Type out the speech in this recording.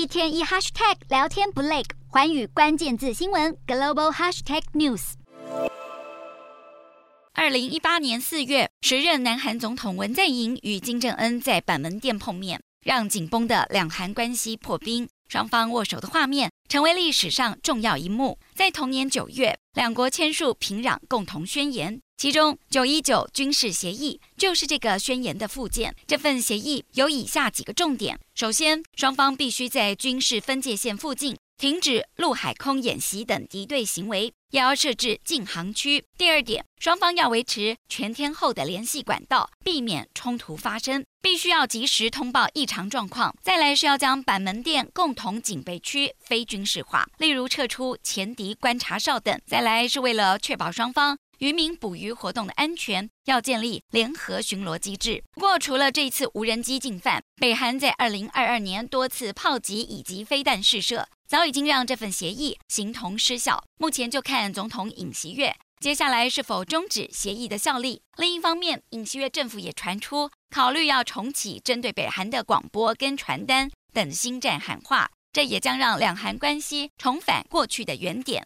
一天一 hashtag 聊天不累，环宇关键字新闻 global hashtag news。二零一八年四月，时任南韩总统文在寅与金正恩在板门店碰面，让紧绷的两韩关系破冰。双方握手的画面成为历史上重要一幕。在同年九月，两国签署平壤共同宣言，其中“九一九军事协议”就是这个宣言的附件。这份协议有以下几个重点：首先，双方必须在军事分界线附近停止陆海空演习等敌对行为，也要设置禁航区。第二点，双方要维持全天候的联系管道，避免冲突发生。必须要及时通报异常状况。再来是要将板门店共同警备区非军事化，例如撤出前敌观察哨等。再来是为了确保双方渔民捕鱼活动的安全，要建立联合巡逻机制。不过，除了这次无人机进犯，北韩在二零二二年多次炮击以及飞弹试射，早已经让这份协议形同失效。目前就看总统尹锡悦接下来是否终止协议的效力。另一方面，尹锡悦政府也传出。考虑要重启针对北韩的广播跟传单等新战喊话，这也将让两韩关系重返过去的原点。